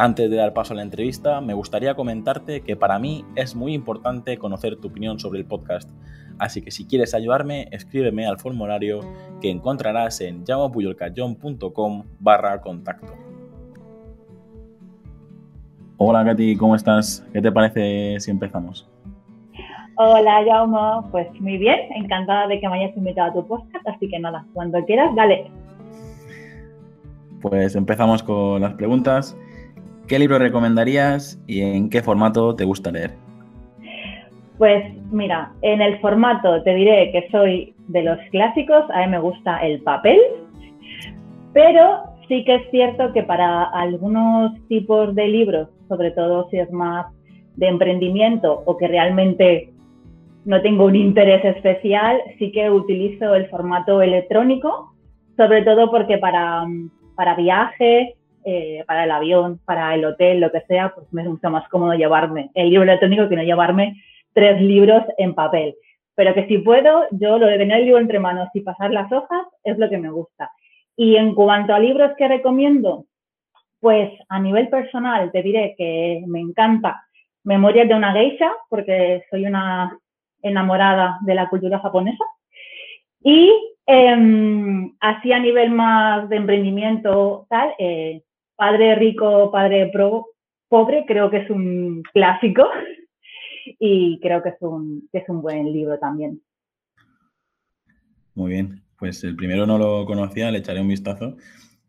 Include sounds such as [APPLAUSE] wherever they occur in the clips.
Antes de dar paso a la entrevista, me gustaría comentarte que para mí es muy importante conocer tu opinión sobre el podcast, así que si quieres ayudarme, escríbeme al formulario que encontrarás en llamapuyolcayón.com barra contacto. Hola Katy, ¿cómo estás? ¿Qué te parece si empezamos? Hola Jaume, pues muy bien, encantada de que me hayas invitado a tu podcast, así que nada, cuando quieras, dale. Pues empezamos con las preguntas. ¿Qué libro recomendarías y en qué formato te gusta leer? Pues mira, en el formato te diré que soy de los clásicos, a mí me gusta el papel, pero sí que es cierto que para algunos tipos de libros, sobre todo si es más de emprendimiento o que realmente no tengo un interés especial, sí que utilizo el formato electrónico, sobre todo porque para, para viaje eh, para el avión, para el hotel, lo que sea, pues me gusta más cómodo llevarme el libro electrónico que no llevarme tres libros en papel. Pero que si puedo, yo lo de tener el libro entre manos y pasar las hojas es lo que me gusta. Y en cuanto a libros que recomiendo, pues a nivel personal te diré que me encanta Memorias de una geisha, porque soy una enamorada de la cultura japonesa. Y em, así a nivel más de emprendimiento, tal, eh, Padre rico, padre pobre, creo que es un clásico [LAUGHS] y creo que es un, que es un buen libro también. Muy bien, pues el primero no lo conocía, le echaré un vistazo.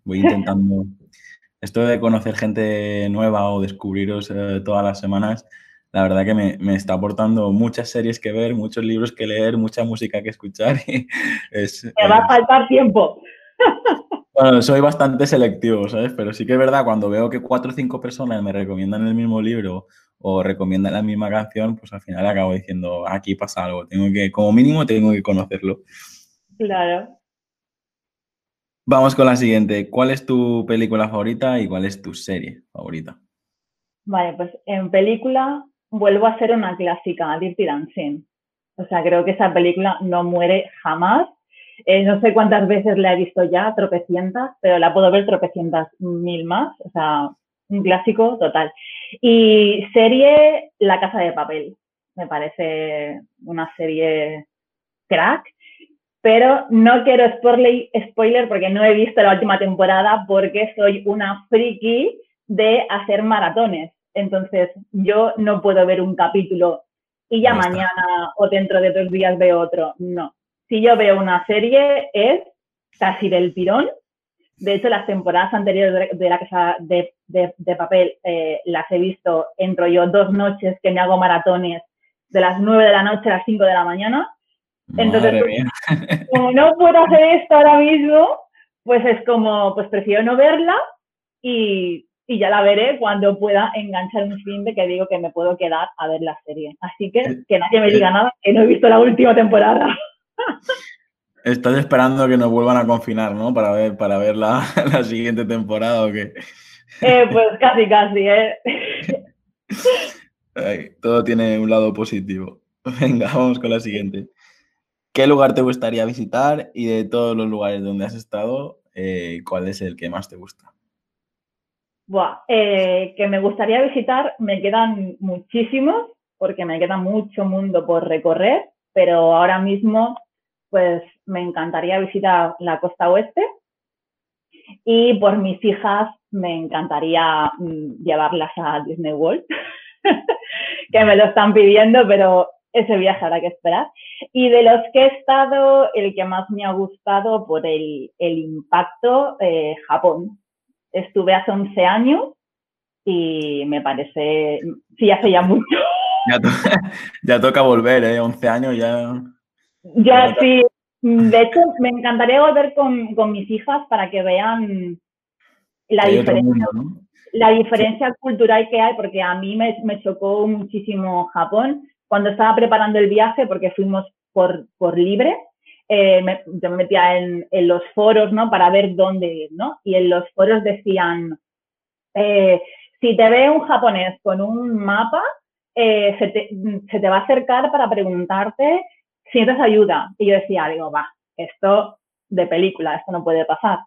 Voy intentando, [LAUGHS] esto de conocer gente nueva o descubriros eh, todas las semanas, la verdad que me, me, está aportando muchas series que ver, muchos libros que leer, mucha música que escuchar. [LAUGHS] es, me va a faltar tiempo. Bueno, soy bastante selectivo, ¿sabes? Pero sí que es verdad, cuando veo que cuatro o cinco personas me recomiendan el mismo libro o recomiendan la misma canción, pues al final acabo diciendo, aquí pasa algo, tengo que, como mínimo, tengo que conocerlo. Claro. Vamos con la siguiente. ¿Cuál es tu película favorita y cuál es tu serie favorita? Vale, pues en película vuelvo a ser una clásica, Dirty Dancing. O sea, creo que esa película no muere jamás eh, no sé cuántas veces la he visto ya, tropecientas, pero la puedo ver tropecientas mil más. O sea, un clásico total. Y serie La Casa de Papel. Me parece una serie crack. Pero no quiero spoiler porque no he visto la última temporada porque soy una friki de hacer maratones. Entonces, yo no puedo ver un capítulo y ya mañana o dentro de dos días veo otro. No si yo veo una serie es casi del tirón. De hecho, las temporadas anteriores de, la casa de, papel eh, las he visto, entro yo dos noches que me hago maratones de las nueve de la noche a las cinco de la mañana. Entonces, pues, [LAUGHS] como no puedo hacer esto ahora mismo, pues es como, pues prefiero no verla y, y ya la veré cuando pueda enganchar un fin de que digo que me puedo quedar a ver la serie. Así que que nadie me diga nada, que no he visto la última temporada. [LAUGHS] Estás esperando que nos vuelvan a confinar, ¿no? Para ver, para ver la, [LAUGHS] siguiente temporada o qué. Eh, pues casi, casi, ¿eh? [LAUGHS] todo tiene un lado positivo. Venga, vamos con la siguiente. ¿Qué lugar te gustaría visitar y de todos los lugares donde has estado, eh, cuál es el que más te gusta? Buah, eh, que me gustaría visitar, me quedan muchísimos, porque me queda mucho mundo por recorrer, pero ahora mismo pues me encantaría visitar la costa oeste y por mis hijas me encantaría mm, llevarlas a Disney World, [LAUGHS] que me lo están pidiendo, pero ese viaje habrá que esperar. Y de los que he estado, el que más me ha gustado por el, impacto, eh, Japón. Estuve hace 11 años y me parece, sí, hace ya mucho. Ya, [LAUGHS] toca volver, ¿eh? 11 años ya. Ya sí, de hecho me encantaría volver con, mis hijas para que vean la diferencia. la diferencia cultural que hay, porque a mí me, me, chocó muchísimo Japón cuando estaba preparando el viaje, porque fuimos por, por libre, eh, me, yo me metía en, en, los foros, ¿no? Para ver dónde ir, ¿no? Y en los foros decían, eh, si te ve un japonés con un mapa, eh, se, te, se, te, va a acercar para preguntarte si necesitas ayuda. Y yo decía, digo, va, esto de película, esto no puede pasar.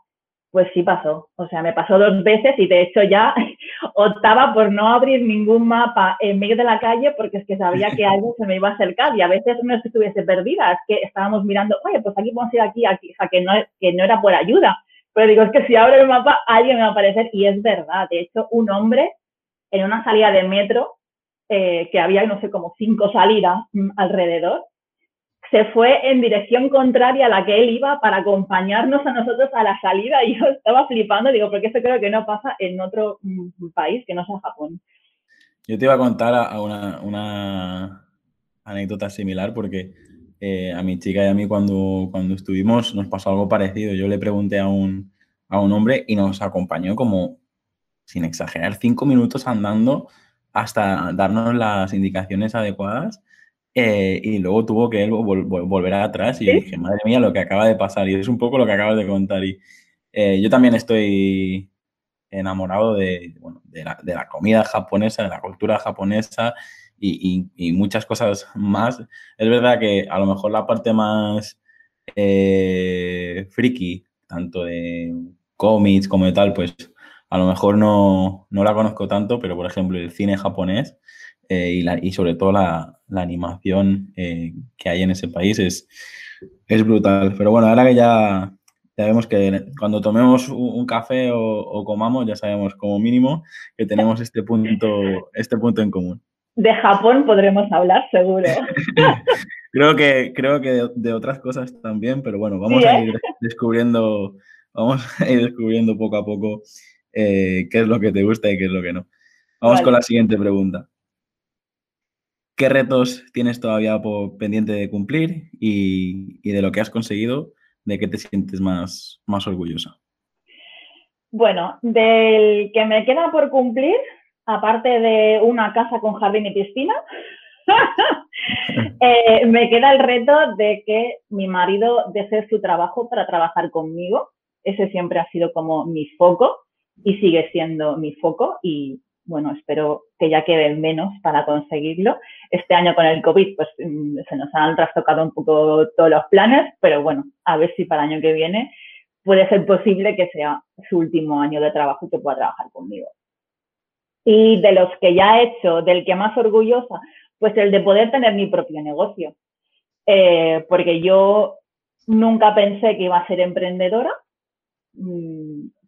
Pues sí pasó, o sea, me pasó dos veces y de hecho ya [LAUGHS] optaba por no abrir ningún mapa en medio de la calle porque es que sabía que algo se me iba a acercar y a veces no que estuviese perdida, es que estábamos mirando, oye, pues aquí podemos ir aquí, aquí, o sea, que no, que no era por ayuda, pero digo, es que si abro el mapa alguien me va a aparecer y es verdad, de hecho, un hombre en una salida de metro, eh, que había, no sé, como cinco salidas mm, alrededor, se fue en dirección contraria a la que él iba para acompañarnos a nosotros a la salida [LAUGHS] y yo estaba flipando, digo, porque eso creo que no pasa en otro mm, país que no sea Japón. Yo te iba a contar a una, anécdota similar porque eh, a mi chica y a mí cuando, cuando estuvimos nos pasó algo parecido. Yo le pregunté a un, a un hombre y nos acompañó como, sin exagerar, cinco minutos andando hasta darnos las indicaciones adecuadas eh, y luego tuvo que él volver atrás y yo dije, madre mía, lo que acaba de pasar. Y es un poco lo que acabas de contar. Y eh, yo también estoy enamorado de, bueno, de, la, de, la, comida japonesa, de la cultura japonesa y, y, muchas cosas más. Es verdad que a lo mejor la parte más eh, friki, tanto de cómics como de tal, pues a lo mejor no, no la conozco tanto, pero por ejemplo el cine japonés eh, y, sobre todo la, animación eh, que hay en ese país es, es brutal. Pero bueno, ahora que ya, ya vemos que cuando tomemos un, café o, comamos, ya sabemos como mínimo que tenemos este punto, este punto en común. De Japón podremos hablar, seguro. [LAUGHS] creo que, creo que de, otras cosas también, pero bueno, vamos a ¿eh? ir descubriendo, vamos a ir descubriendo poco a poco qué es lo que te gusta y qué es lo que no. Vamos con la siguiente pregunta. ¿Qué retos tienes todavía pendiente de cumplir y, de lo que has conseguido, de qué te sientes más, más orgullosa? Bueno, del que me queda por cumplir, aparte de una casa con jardín y piscina, [LAUGHS] eh, me queda el reto de que mi marido deje su trabajo para trabajar conmigo. Ese siempre ha sido como mi foco y sigue siendo mi foco y bueno, espero que ya quede menos para conseguirlo. Este año con el COVID, pues mm, se nos han trastocado un poco todos los planes, pero bueno, a ver si para el año que viene puede ser posible que sea su último año de trabajo y que pueda trabajar conmigo. Y de los que ya he hecho, del que más orgullosa, pues el de poder tener mi propio negocio. Eh, porque yo nunca pensé que iba a ser emprendedora.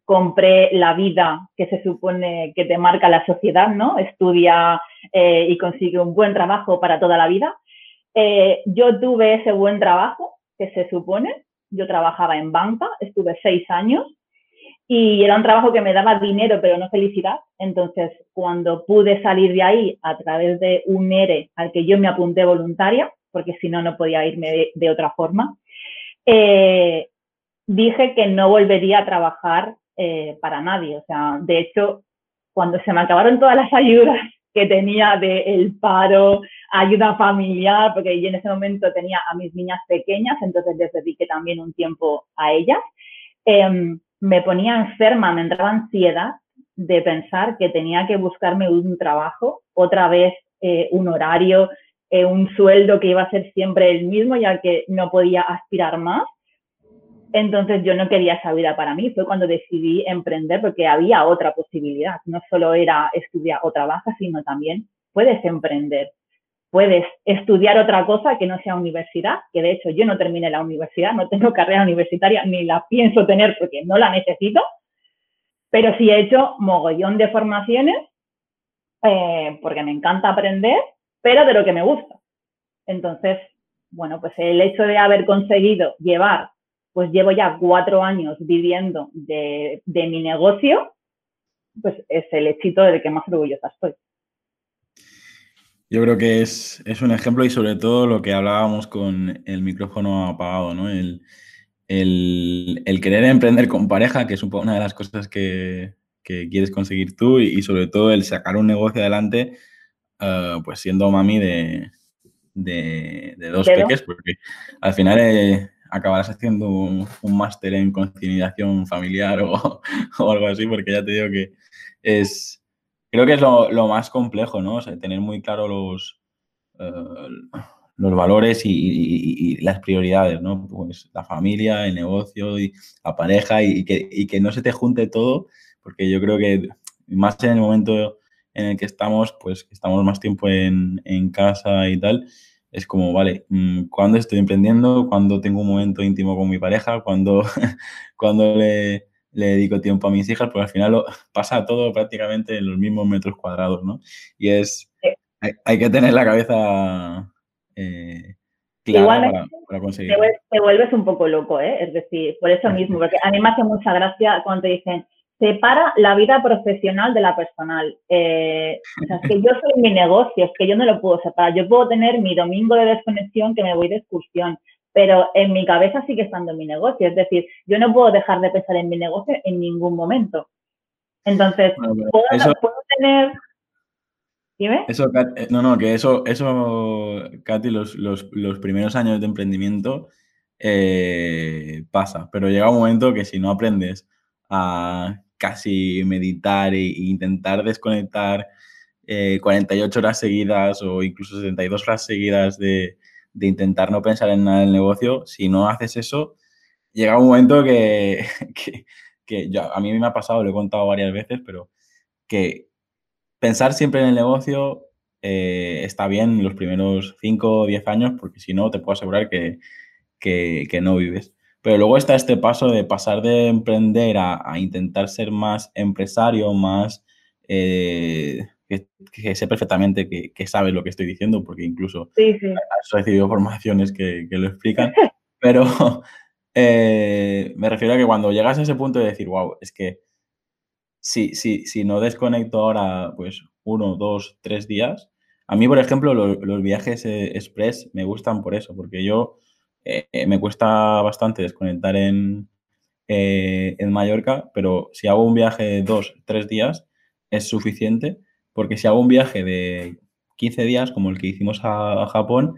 Compré la vida que se supone que te marca la sociedad, ¿no? Estudia eh, y consigue un buen trabajo para toda la vida. Eh, yo tuve ese buen trabajo que se supone. Yo trabajaba en banca, estuve seis años y era un trabajo que me daba dinero pero no felicidad. Entonces, cuando pude salir de ahí a través de un ERE al que yo me apunté voluntaria, porque si no, no podía irme de, otra forma, eh, dije que no volvería a trabajar eh, para nadie. O sea, de hecho, cuando se me acabaron todas las ayudas que tenía del el paro, ayuda familiar, porque yo en ese momento tenía a mis niñas pequeñas, entonces les dediqué también un tiempo a ellas, em, me ponía enferma, me entraba ansiedad de pensar que tenía que buscarme un trabajo, otra vez eh, un horario, eh, un sueldo que iba a ser siempre el mismo, ya que no podía aspirar más. Entonces yo no quería esa vida para mí, fue cuando decidí emprender porque había otra posibilidad, no solo era estudiar o trabajar, sino también puedes emprender, puedes estudiar otra cosa que no sea universidad, que de hecho yo no terminé la universidad, no tengo [LAUGHS] carrera universitaria ni la pienso tener porque no la necesito, pero sí he hecho mogollón de formaciones eh, porque me encanta aprender, pero de lo que me gusta. Entonces, bueno, pues el hecho de haber conseguido llevar pues llevo ya cuatro años viviendo de, mi negocio, pues es el éxito del que más orgullosa estoy. Yo creo que es, un ejemplo y sobre todo lo que hablábamos con el micrófono apagado, ¿no? El, querer emprender con pareja, que es una de las cosas que, que quieres conseguir tú y, sobre todo el sacar un negocio adelante, eh, pues siendo mami de, de, dos peques, porque al final eh, acabarás haciendo un, máster en conciliación familiar [LAUGHS] o, algo así, porque ya te digo que es, creo que es lo, más complejo, ¿no? O sea, tener muy claro los, eh, los valores y, las prioridades, ¿no? Pues la familia, el negocio y la pareja y, que, que no se te junte todo, porque yo creo que más en el momento en el que estamos, pues estamos más tiempo en, en casa y tal, es como, vale, mm, ¿cuándo estoy emprendiendo? ¿Cuándo tengo un momento íntimo con mi pareja? ¿Cuándo, [LAUGHS] cuando le, le, dedico tiempo a mis hijas? Pues al final lo, [LAUGHS] pasa todo prácticamente en los mismos metros cuadrados, ¿no? Y es, hay, que tener la cabeza eh, clara para, conseguirlo. Te, vuelves un poco loco, ¿eh? Es decir, por eso mismo, porque a mí me hace mucha gracia cuando te dicen, separa la vida profesional de la personal. Eh, o sea, es que yo soy mi negocio, es que yo no lo puedo separar. Yo puedo tener mi domingo de desconexión que me voy de excursión, pero en mi cabeza sigue estando mi negocio. Es decir, yo no puedo dejar de pensar en mi negocio en ningún momento. Entonces, ¿puedo, tener... ¿Dime? Eso, eh, no, no, que eso, eso Katy, los, los, los primeros años de emprendimiento eh, pasa, pero llega un momento que si no aprendes a casi meditar e, intentar desconectar 48 eh, horas seguidas o incluso 72 horas seguidas de, intentar no pensar en nada del negocio, si no haces eso, llega un momento que, [LAUGHS] que, a mí me ha pasado, lo he contado varias veces, pero que pensar siempre en el negocio eh, está bien los primeros 5 o 10 años, porque si no, te puedo asegurar que, que no vives. Pero luego está este paso de pasar de emprender a, intentar ser más empresario, más eh, que, sé perfectamente que, sabes lo que estoy diciendo, porque incluso sí, has recibido formaciones que, lo explican. [LAUGHS] Pero [LAUGHS] eh, me refiero a que cuando llegas a ese punto de decir, wow, es que si, si, si no desconecto ahora, pues uno, dos, tres días. A mí, por ejemplo, los viajes eh, express me gustan por eso, porque yo eh, me cuesta bastante desconectar en, eh, en Mallorca, pero si hago un viaje de dos, tres días es suficiente, porque si hago un viaje de 15 días, como el que hicimos a, Japón,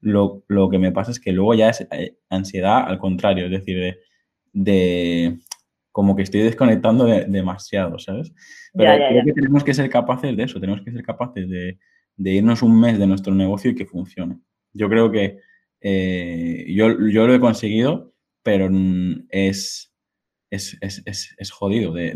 lo, que me pasa es que luego ya es eh, ansiedad al contrario, es decir, de, como que estoy desconectando demasiado, ¿sabes? Pero creo que tenemos que ser capaces de eso, tenemos que ser capaces de, de irnos un mes de nuestro negocio y que funcione. Yo creo que eh, yo, yo, lo he conseguido, pero es, es, es, es jodido [LAUGHS] de,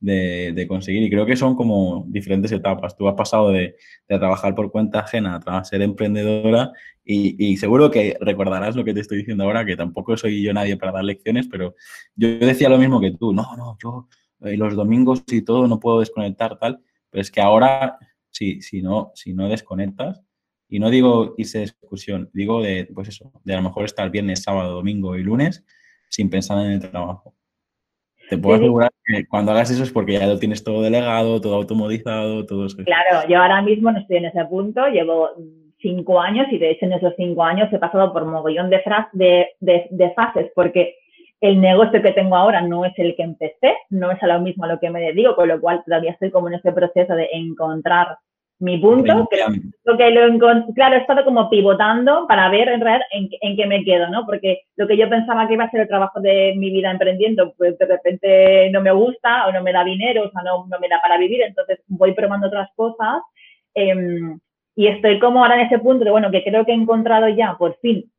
de, de, conseguir. Y creo que son como diferentes etapas. Tú has pasado de, trabajar por cuenta ajena a ser emprendedora y, seguro que recordarás lo que te estoy diciendo ahora, que tampoco soy yo nadie para dar lecciones, pero yo decía lo mismo que tú. No, no, yo eh, los domingos y todo no puedo desconectar tal, pero es que ahora, si, si, no, si no desconectas, y no digo irse de excursión, digo de, pues eso, de a lo mejor estar viernes, sábado, domingo y lunes sin pensar en el trabajo. Te puedo asegurar que cuando hagas eso es porque ya lo tienes todo delegado, todo automatizado, todo eso. Claro, yo ahora mismo no estoy en ese punto, llevo cinco años y de hecho en esos cinco años he pasado por mogollón de, de, de, de fases porque el negocio que tengo ahora no es el que empecé, no es a lo mismo a lo que me dedico, con lo cual todavía estoy como en ese proceso de encontrar mi punto, creo, que lo claro, he estado como pivotando para ver en realidad en, en, qué me quedo, ¿no? Porque lo que yo pensaba que iba a ser el trabajo de mi vida emprendiendo, pues de repente no me gusta o no me da dinero, o sea, no, no me da para vivir, entonces voy probando otras cosas em, y estoy como ahora en ese punto de, bueno, que creo que he encontrado ya por fin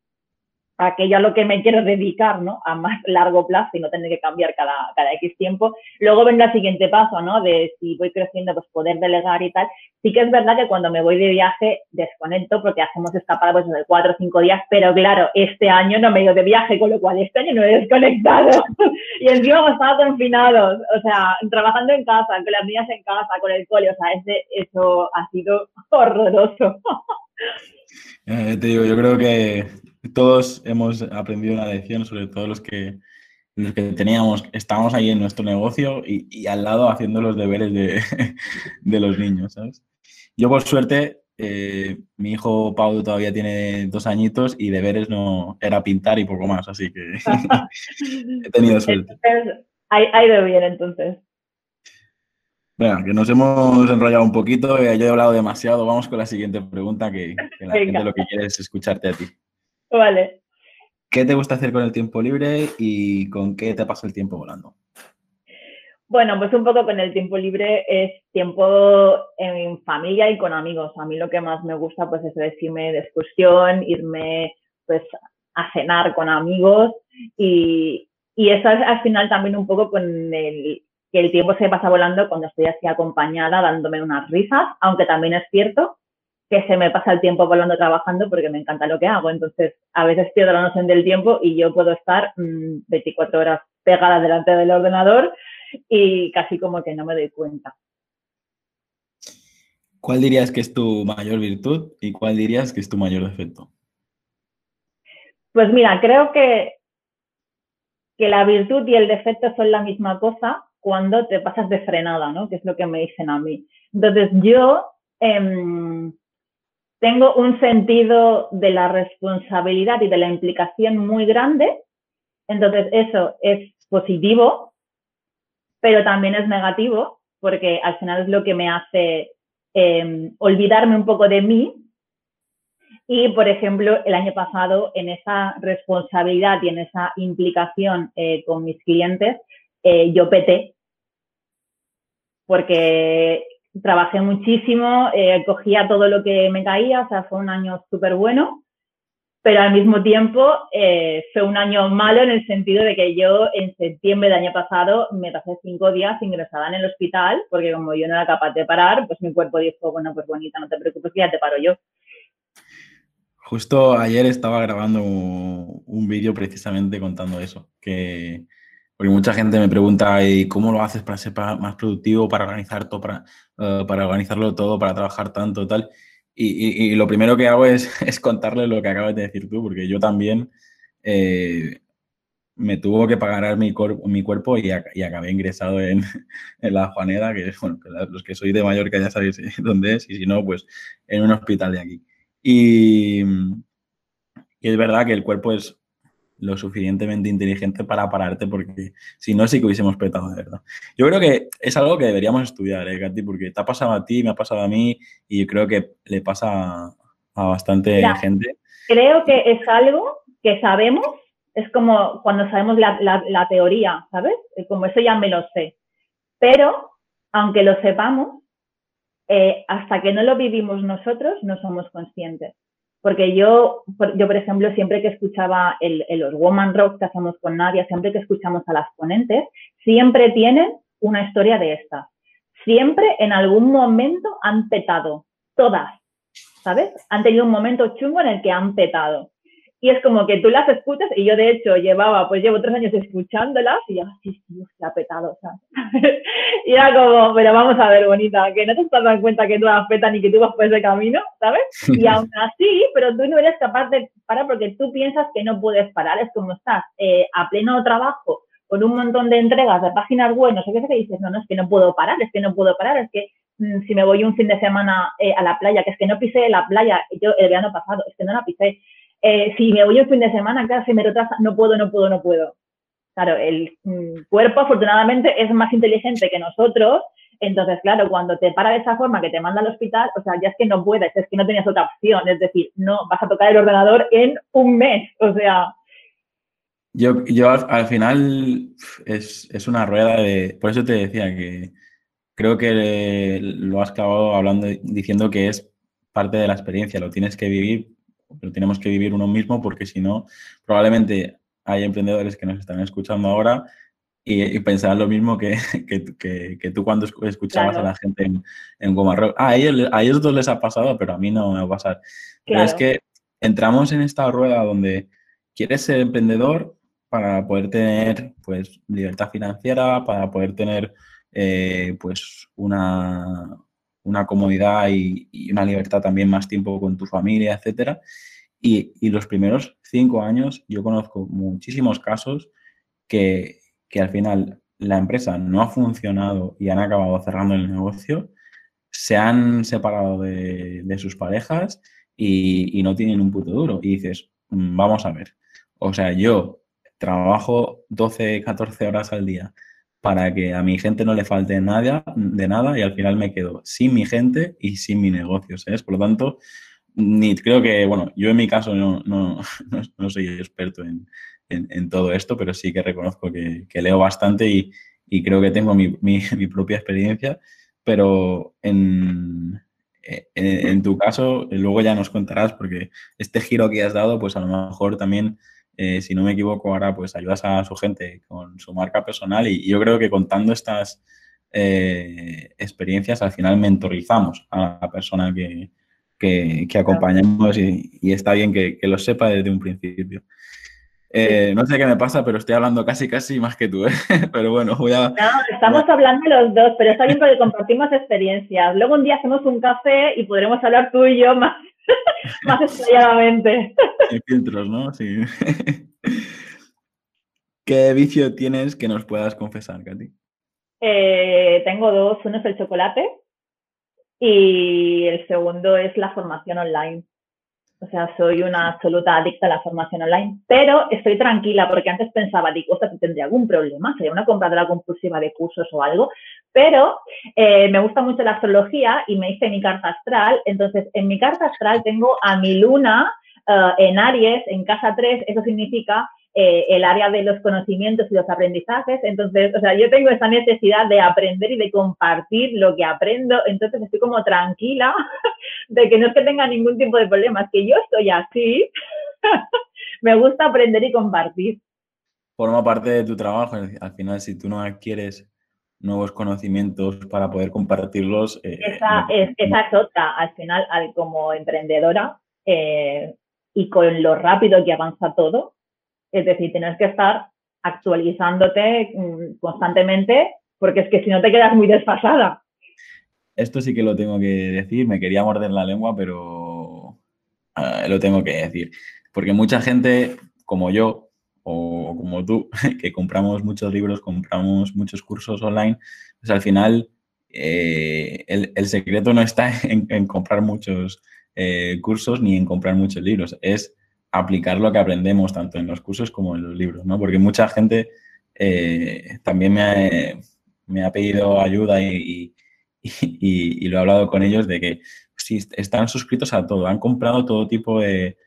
aquello a lo que me quiero dedicar, ¿no? A más largo plazo y no tener que cambiar cada, cada X tiempo. Luego vendrá el siguiente paso, ¿no? De si voy creciendo, pues poder delegar y tal. Sí que es verdad que cuando me voy de viaje desconecto porque hacemos escapadas pues, de cuatro o cinco días, pero claro, este año no me he ido de viaje, con lo cual este año no he desconectado. [LAUGHS] y encima estado confinados, o sea, trabajando en casa, con las niñas en casa, con el cole, o sea, ese, eso ha sido horroroso. [LAUGHS] Eh, te digo, yo creo que todos hemos aprendido una lección, sobre todo los que, los que teníamos, estábamos ahí en nuestro negocio y, al lado haciendo los deberes de, [LAUGHS] de, los niños, ¿sabes? Yo, por suerte, eh, mi hijo Pau todavía tiene dos añitos y deberes no era pintar y poco más, así que [LAUGHS] he tenido suerte. Ha, ido bien entonces. Venga, que nos hemos enrollado un poquito, yo he hablado demasiado. Vamos con la siguiente pregunta, que, la gente lo que quiere es escucharte a ti. Vale. ¿Qué te gusta hacer con el tiempo libre y con qué te pasa el tiempo volando? Bueno, pues un poco con el tiempo libre es tiempo en familia y con amigos. A mí lo que más me gusta pues es irme de excursión, irme pues a cenar con amigos y, y eso es al final también un poco con el que el tiempo se pasa volando cuando estoy así acompañada dándome unas risas, aunque también es cierto que se me pasa el tiempo volando trabajando porque me encanta lo que hago. Entonces, a veces pierdo la noción del tiempo y yo puedo estar 24 mm, horas pegada delante del ordenador y casi como que no me doy cuenta. ¿Cuál dirías que es tu mayor virtud y cuál dirías que es tu mayor defecto? Pues mira, creo que, que la virtud y el defecto son la misma cosa cuando te pasas de frenada, ¿no? Que es lo que me dicen a mí. Entonces yo em, tengo un sentido de la responsabilidad y de la implicación muy grande. Entonces eso es positivo, pero también es negativo porque al final es lo que me hace em, olvidarme un poco de mí. Y, por ejemplo, el año pasado, en esa responsabilidad y en esa implicación eh, con mis clientes, eh, yo peté porque trabajé muchísimo, eh, cogía todo lo que me caía, o sea, fue un año súper bueno, pero al mismo tiempo eh, fue un año malo en el sentido de que yo en septiembre del año pasado me pasé cinco días ingresada en el hospital, porque como yo no era capaz de parar, pues mi cuerpo dijo, bueno, pues bonita, no te preocupes, ya te paro yo. Justo ayer estaba grabando un vídeo precisamente contando eso, que porque mucha gente me pregunta, ¿y cómo lo haces para ser más productivo, para organizar todo, para, eh, para organizarlo todo, para trabajar tanto, tal? Y, y, lo primero que hago es, [LAUGHS] es, contarle lo que acabas de decir tú, porque yo también eh, me tuvo que pagar mi, mi cuerpo y, y, acabé ingresado en, [LAUGHS] en, la Juaneda, que bueno, los que soy de Mallorca ya sabéis dónde es, y si no, pues en un hospital de aquí. Y, y es verdad que el cuerpo es lo suficientemente inteligente para pararte, porque si no, sí que hubiésemos petado, de verdad. Yo creo que es algo que deberíamos estudiar, ¿eh, Katy? Porque te ha pasado a ti, me ha pasado a mí, y yo creo que le pasa a, bastante gente. Creo que es algo que sabemos, es como cuando sabemos la, la, teoría, ¿sabes? Como eso ya me lo sé. Pero, aunque lo sepamos, eh, hasta que no lo vivimos nosotros, no somos conscientes. Porque yo, yo, por ejemplo, siempre que escuchaba el, los Woman Rock que hacemos con Nadia, siempre que escuchamos a las ponentes, siempre tienen una historia de estas. Siempre en algún momento han petado, todas, ¿sabes? Han tenido un momento chungo en el que han petado. Y es como que tú las escuchas, y yo de hecho llevaba, pues llevo tres años escuchándolas, y ya, sí, sí, se ha petado, sea [LAUGHS] y era como, pero vamos a ver, bonita, que no te estás dando cuenta que tú las petan y que tú vas por ese camino, ¿sabes? Y [LAUGHS] aún así, pero tú no eres capaz de parar porque tú piensas que no puedes parar, es como estás eh, a pleno trabajo, con un montón de entregas de páginas web, no sé qué sé que dices, no, no, es que no puedo parar, es que no puedo parar, es que mm, si me voy un fin de semana eh, a la playa, que es que no pisé la playa yo el verano pasado, es que no la pisé, eh, si me voy un fin de semana, claro, si me retrasa, no puedo, no puedo, no puedo. Claro, el mm, cuerpo afortunadamente es más inteligente que nosotros, entonces, claro, cuando te para de esa forma que te manda al hospital, o sea, ya es que no puedes, es que no tenías otra opción, es decir, no vas a tocar el ordenador en un mes, o sea. Yo, yo al, final es, es, una rueda de. Por eso te decía que creo que lo has acabado hablando, diciendo que es parte de la experiencia, lo tienes que vivir pero tenemos que vivir uno mismo porque si no, probablemente hay emprendedores que nos están escuchando ahora y, pensarán lo mismo que, [LAUGHS] que, que, tú cuando escuchabas a la gente en, en Goma Rock. Ah, a ellos, a ellos dos les ha pasado, pero a mí no me va a pasar. Pero es que entramos en esta rueda donde quieres ser emprendedor para poder tener pues libertad financiera, para poder tener eh, pues una, una comodidad y, una libertad también más tiempo con tu familia, etcétera. Y, los primeros cinco años yo conozco muchísimos casos que, que, al final la empresa no ha funcionado y han acabado cerrando el negocio, se han separado de, de sus parejas y, y, no tienen un puto duro. Y dices, mm, vamos a ver, o sea, yo trabajo 12, 14 horas al día para que a mi gente no le falte nada, de nada y al final me quedo sin mi gente y sin mi negocio, ¿sabes? Por lo tanto, ni creo que, bueno, yo en mi caso no, no, [LAUGHS] no, soy experto en, en, todo esto, pero sí que reconozco que, que leo bastante y, y, creo que tengo mi, mi, [LAUGHS] mi propia experiencia, pero en, en, tu caso, luego ya nos contarás, porque este giro que has dado, pues a lo mejor también eh, si no me equivoco, ahora pues ayudas a su gente con su marca personal y, yo creo que contando estas eh, experiencias al final mentorizamos a la persona que, que, acompañamos y, está bien que, lo sepa desde un principio. Eh, no sé qué me pasa, pero estoy hablando casi, casi más que tú, [LAUGHS] pero bueno, voy a... No, estamos hablando los dos, pero está bien porque compartimos experiencias. Luego un día hacemos un café y podremos hablar tú y yo más [LAUGHS] Más explayadamente. Sin filtros, ¿no? Sí. [LAUGHS] ¿Qué vicio tienes que nos puedas confesar, Katy? Eh, tengo dos. Uno es el chocolate y el segundo es la formación online. O sea, soy una absoluta adicta a la formación online, pero estoy tranquila porque antes pensaba, digo, o sea, tendría algún problema, sería una compradora compulsiva de cursos o algo, pero eh, me gusta mucho la astrología y me hice mi carta astral. Entonces, en mi carta astral tengo a mi luna uh, en Aries, en casa 3, eso significa eh, el área de los conocimientos y los aprendizajes. Entonces, o sea, yo tengo esa necesidad de aprender y de compartir lo que aprendo. Entonces, estoy como tranquila [LAUGHS] de que no es que tenga ningún tipo de problema, es que yo estoy así. [LAUGHS] Me gusta aprender y compartir. Forma parte de tu trabajo. Al final, si tú no adquieres nuevos conocimientos para poder compartirlos. Eh, esa, es, esa es otra. Al final, al, como emprendedora eh, y con lo rápido que avanza todo, es decir, tienes que estar actualizándote mm, constantemente porque es que si no te quedas muy desfasada. Esto sí que lo tengo que decir, me quería morder la lengua, pero ah, lo tengo que decir. Porque mucha gente como yo o como tú, [LAUGHS] que compramos muchos libros, compramos muchos cursos online, pues al final eh, el, secreto no está [LAUGHS] en, comprar muchos eh, cursos ni en comprar muchos libros, es aplicar lo que aprendemos tanto en los cursos como en los libros, ¿no? Porque mucha gente eh, también me ha, pedido ayuda y, lo he hablado con ellos de que si están suscritos a todo, han comprado todo tipo de,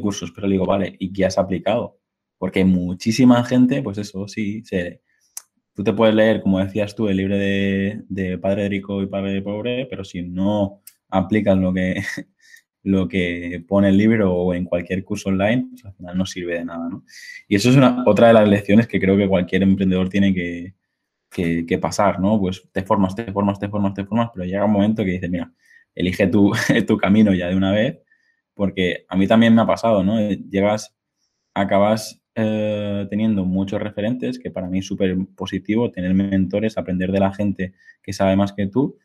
cursos, pero digo, vale, ¿y qué has aplicado? Porque muchísima gente, pues eso sí, se, tú te puedes leer, como decías tú, el libro de, de Padre Rico y Padre Pobre, pero si no aplicas lo que, lo que pone el libro o en cualquier curso online, pues al final no sirve de nada, ¿no? Y eso es una, otra de las lecciones que creo que cualquier emprendedor tiene que, que, pasar, ¿no? Pues te formas, te formas, te formas, te formas, pero llega un momento que dices, mira, elige tu, [LAUGHS] tu camino ya de una vez, porque a mí también me ha pasado, ¿no? Llegas, acabas eh, teniendo muchos referentes, que para mí es súper positivo, tener mentores, aprender de la gente que sabe más que tú,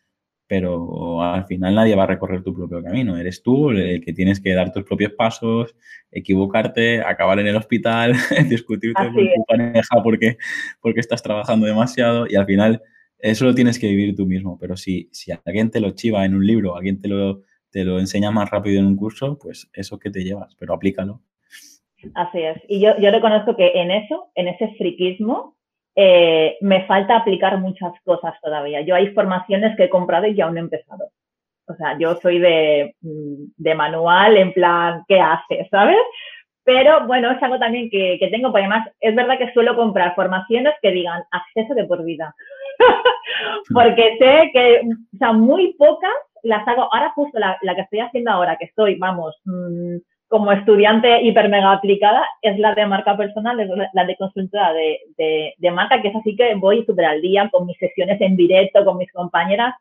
pero al final nadie va a recorrer tu propio camino. Eres tú el que tienes que dar tus propios pasos, equivocarte, acabar en el hospital, [LAUGHS] discutirte con tu pareja porque, porque estás trabajando demasiado y al final eso lo tienes que vivir tú mismo. Pero si, si alguien te lo chiva en un libro, alguien te lo, te lo enseña más rápido en un curso, pues eso que te llevas, pero aplícalo. Así es. Y yo, yo reconozco que en eso, en ese friquismo, eh, me falta aplicar muchas cosas todavía. Yo hay formaciones que he comprado y que aún no he empezado. O sea, yo soy de, mm, de manual, en plan, ¿qué hace? [LAUGHS] ¿Sabes? Pero bueno, es algo también que, que, tengo, porque además es verdad que suelo comprar formaciones que digan acceso de por vida. [LAUGHS] porque sé que, o sea, muy pocas las hago. Ahora justo la, que estoy haciendo ahora, que estoy, vamos, mmm, como estudiante hiper mega aplicada es la de marca personal, es la de consultora de, de, marca, que es así que voy súper al día con mis sesiones en directo, con mis compañeras,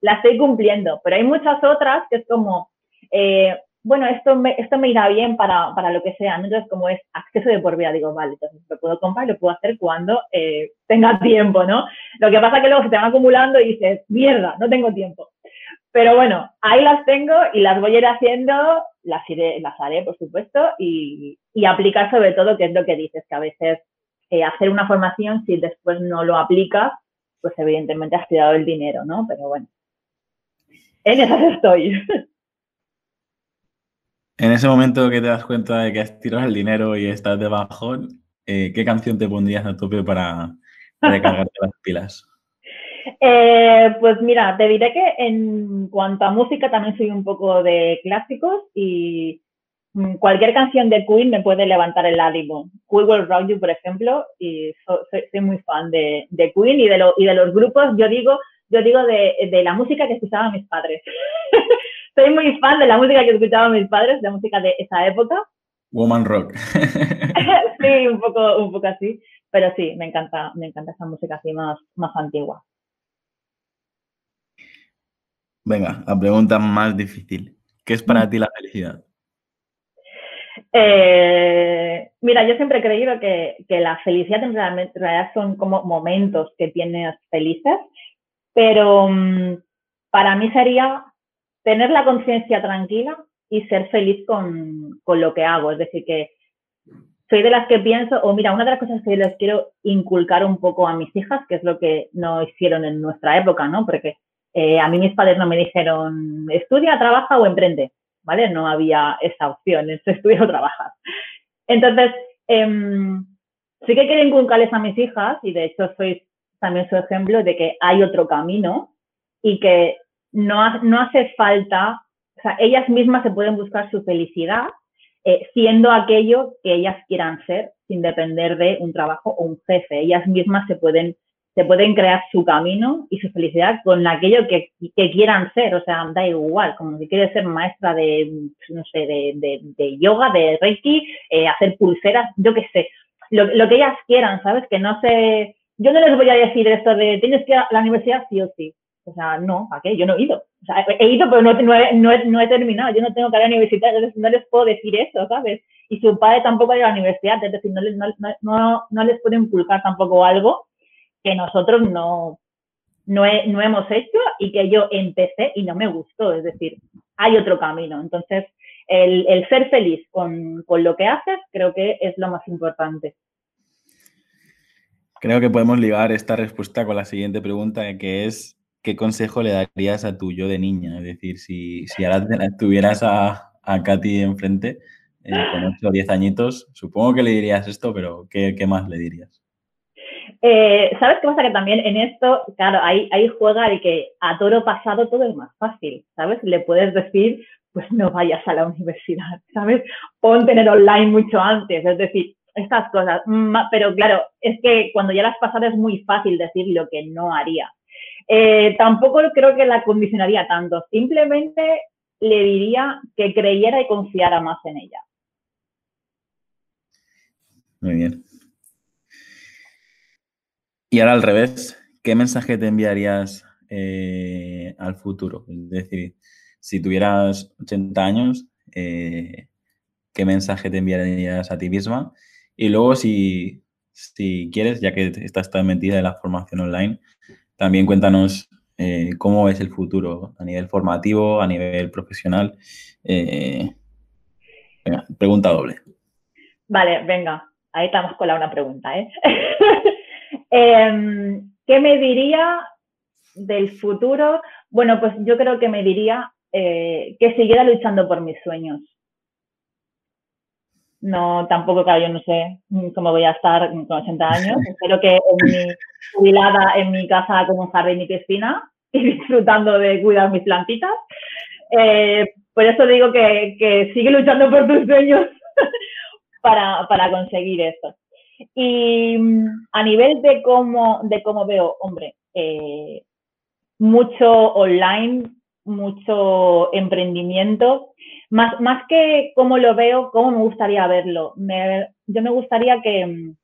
la estoy cumpliendo, pero hay muchas otras que es como, eh, bueno, esto me, esto me irá bien para, para, lo que sea, entonces como es acceso de por vida, digo, vale, entonces lo puedo comprar y lo puedo hacer cuando eh, tenga tiempo, ¿no? Lo que pasa que luego se te van acumulando y dices, mierda, no tengo tiempo. Pero bueno, ahí las tengo y las voy a ir haciendo las, las haré, por supuesto, y, aplicar sobre todo, que es lo que dices, que a veces eh, hacer una formación, si después no lo aplicas, pues evidentemente has tirado el dinero, ¿no? Pero bueno, en esas estoy. [LAUGHS] En ese momento que te das cuenta de que has tirado el dinero y estás de bajón, eh, ¿qué canción te pondrías a tope para, recargarte las pilas? Eh, pues mira, te diré que en cuanto a música también soy un poco de clásicos y mm, cualquier canción de Queen me puede levantar el ánimo. Queen Will Rock You, por ejemplo, y soy, muy fan de, Queen y de, lo, y de los grupos, yo digo, yo digo de, de la música que escuchaban mis padres. [LAUGHS] soy muy fan de la música que escuchaban mis padres, de la música de esa época. Woman Rock. [LAUGHS] sí, un poco, un poco así. Pero sí, me encanta, me encanta esa música así más, más antigua. Venga, la pregunta más difícil. ¿Qué es para mm. ti la felicidad? Eh, mira, yo siempre he creído que, la felicidad en realidad, son como momentos que tienes felices, pero mm, para mí sería tener la conciencia tranquila y ser feliz con, con, lo que hago. Es decir, que soy de las que pienso, o mira, una de las cosas que les quiero inculcar un poco a mis hijas, que es lo que no hicieron en nuestra época, ¿no? Porque eh, a mí mis padres no me dijeron, estudia, trabaja o emprende, ¿vale? No había esa opción, es estudia o trabaja. Entonces, em, sí que quiero inculcarles a mis hijas, y de hecho soy también su ejemplo, de que hay otro camino y que no, no hace falta, o sea, ellas mismas se pueden buscar su felicidad eh, siendo aquello que ellas quieran ser sin depender de un trabajo o un jefe. Ellas mismas se pueden se pueden crear su camino y su felicidad con aquello que, quieran ser, o sea, da igual, como si quieres ser maestra de, no sé, de, yoga, de reiki, eh, hacer pulseras, yo qué sé, lo, que ellas quieran, ¿sabes? Que no sé, yo no les voy a decir esto de tienes que ir a la universidad sí o sí, o sea, no, ¿a qué? Yo no he ido, o sea, he ido pero no, no, he, terminado, yo no tengo que ir a la universidad, entonces no les puedo decir eso, ¿sabes? Y su padre tampoco ha ido a la universidad, es decir, no les, no, no les puede inculcar tampoco algo que nosotros no, no, hemos hecho y que yo empecé y no me gustó. Es decir, hay otro camino. Entonces, el, ser feliz con, lo que haces creo que es lo más importante. Creo que podemos ligar esta respuesta con la siguiente pregunta, que es, ¿qué consejo le darías a tu yo de niña? Es decir, si, si ahora tuvieras a, a Katy enfrente eh, con 8 o 10 añitos, supongo que le dirías esto, pero ¿qué, qué más le dirías? Eh, ¿Sabes qué pasa? Que también en esto, claro, ahí, juega el que a toro pasado todo es más fácil, ¿sabes? Le puedes decir, pues no vayas a la universidad, [LAUGHS] ¿sabes? Ponte en online mucho antes, es decir, estas cosas. Pero claro, es que cuando ya las pasado es muy fácil decir lo que no haría. Eh, tampoco creo que la condicionaría tanto, simplemente le diría que creyera y confiara más en ella. Muy bien. Y ahora al revés, ¿qué mensaje te enviarías eh, al futuro? Es decir, si tuvieras 80 años, eh, ¿qué mensaje te enviarías a ti misma? Y luego, si, quieres, ya que estás tan metida en la formación online, también cuéntanos eh, cómo es el futuro a nivel formativo, a nivel profesional. pregunta doble. Vale, venga, ahí estamos con la una pregunta, ¿eh? [LAUGHS] Em, ¿Qué me diría del futuro? Bueno, pues yo creo que me diría eh, que siguiera luchando por mis sueños. No, tampoco, claro, yo no sé cómo voy a estar con 80 años. [LAUGHS] Espero que en mi jubilada en mi casa con un jardín y piscina y disfrutando de cuidar mis plantitas. Eh, por eso digo que, que sigue luchando por tus sueños [LAUGHS] para, para conseguir esto. Y mm, a nivel de cómo, de cómo veo, hombre, eh, mucho online, mucho emprendimiento, más, más que cómo lo veo, cómo me gustaría verlo. yo me gustaría que, mm,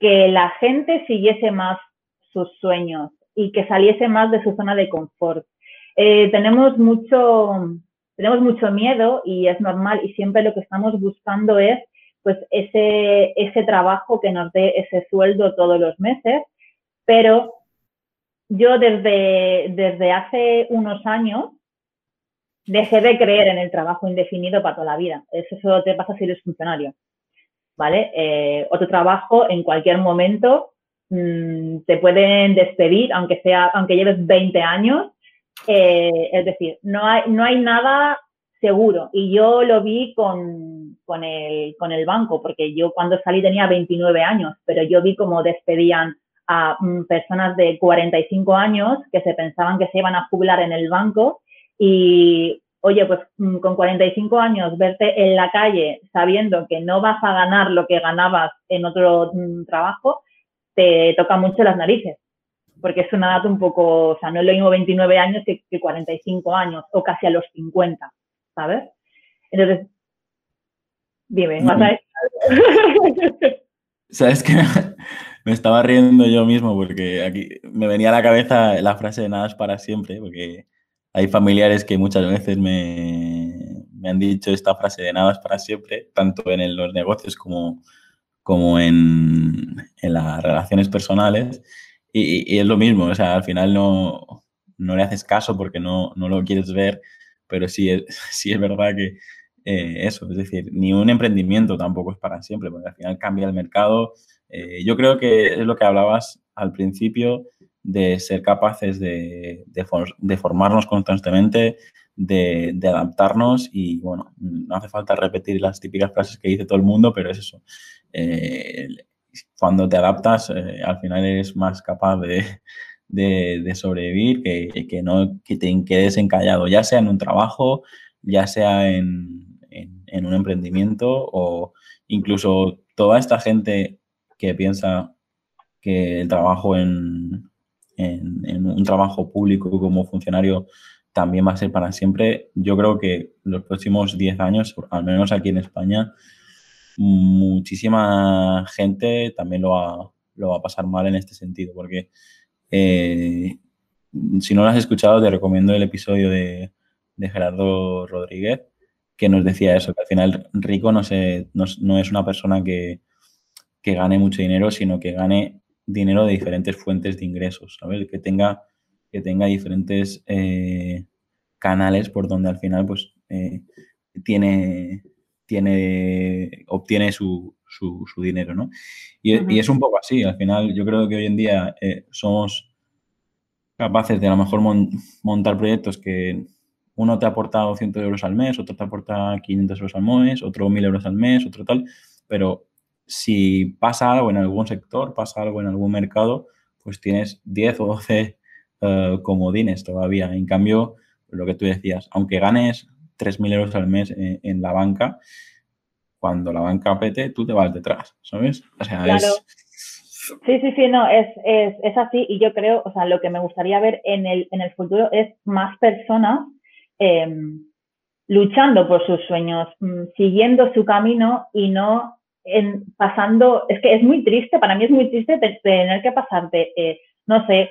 que la gente siguiese más sus sueños y que saliese más de su zona de confort. Eh, tenemos mucho, tenemos mucho miedo y es normal y siempre lo que estamos buscando es pues ese, ese trabajo que nos dé ese sueldo todos los meses, pero yo desde, desde hace unos años dejé de creer en el trabajo indefinido para toda la vida. Eso solo te pasa si eres funcionario, ¿vale? Eh, otro trabajo en cualquier momento mm, te pueden despedir, aunque, sea, aunque lleves 20 años. Eh, es decir, no hay, no hay nada seguro. Y yo lo vi con, con, el, con el banco, porque yo cuando salí tenía 29 años, pero yo vi cómo despedían a mm, personas de 45 años que se pensaban que se iban a jubilar en el banco y, oye, pues mm, con 45 años verte en la calle sabiendo que no vas a ganar lo que ganabas en otro mm, trabajo, te toca mucho las narices. Porque es una edad un poco, o sea, no es lo mismo 29 años que, 45 años o casi a los 50, ¿sabes? Entonces, dime, ¿vas a ¿Sabes qué? [LAUGHS] me estaba riendo yo mismo porque aquí me venía a la cabeza la frase de nada es para siempre, porque hay familiares que muchas veces me, han dicho esta frase de nada es para siempre, tanto en los negocios como, como en, las relaciones personales. Y, es lo mismo, o sea, al final no, le haces caso porque no, lo quieres ver, pero sí es, [LAUGHS] sí es verdad que eh, eso, es decir, ni un emprendimiento tampoco es para siempre, porque al final cambia el mercado, eh, yo creo que es lo que hablabas al principio de ser capaces de, formarnos constantemente, de, adaptarnos y, bueno, no hace falta repetir las típicas frases que dice todo el mundo, pero es eso. Eh, cuando te adaptas, eh, al final eres más capaz de, sobrevivir que, que, no que te quedes encallado, ya sea en un trabajo, ya sea en, en un emprendimiento o incluso toda esta gente que piensa que el trabajo en, un trabajo público como funcionario también va a ser para siempre. Yo creo que los próximos 10 años, al menos aquí en España, muchísima gente también lo va, lo va a pasar mal en este sentido, porque eh, si no lo has escuchado, te recomiendo el episodio de, Gerardo Rodríguez, que nos decía eso, que al final rico no, no es una persona que, que gane mucho dinero, sino que gane dinero de diferentes fuentes de ingresos, ¿sabes? Que tenga, que tenga diferentes eh, canales por donde al final pues eh, tiene, tiene, obtiene su, su, dinero, ¿no? Y, es un poco así, al final yo creo que hoy en día eh, somos capaces de a lo mejor montar proyectos que uno te aporta 200 euros al mes, otro te aporta 500 euros al mes, otro 1000 euros al mes, otro tal, pero si pasa algo en algún sector, pasa algo en algún mercado, pues tienes 10 o 12 uh, comodines todavía. En cambio, lo que tú decías, aunque ganes 3.000 euros al mes en, la banca, cuando la banca pete, tú te vas detrás, ¿sabes? O sea, claro. Sí, sí, sí, no, es, es, es, así y yo creo, o sea, lo que me gustaría ver en el, en el futuro es más personas em, luchando por sus sueños, mm, siguiendo su camino y no en, pasando, es que es muy triste, para mí es muy triste tener que pasarte, eh, no sé,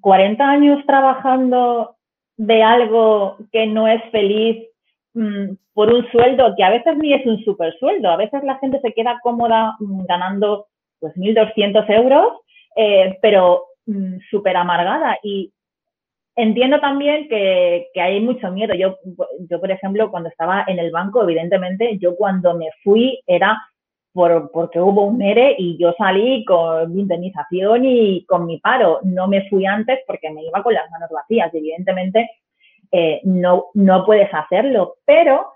40 mm, años trabajando de algo que no es feliz mm, por un sueldo que a veces ni es un super sueldo, a veces la gente se queda cómoda mm, ganando pues 1.200 euros, eh, pero súper amargada y entiendo también que, que, hay mucho miedo. Yo, yo, por ejemplo, cuando estaba en el banco, evidentemente, yo cuando me fui era por, porque hubo un ERE y yo salí con mi indemnización y con mi paro. No me fui antes porque me iba con las manos vacías. Evidentemente, eh, no, no puedes hacerlo, pero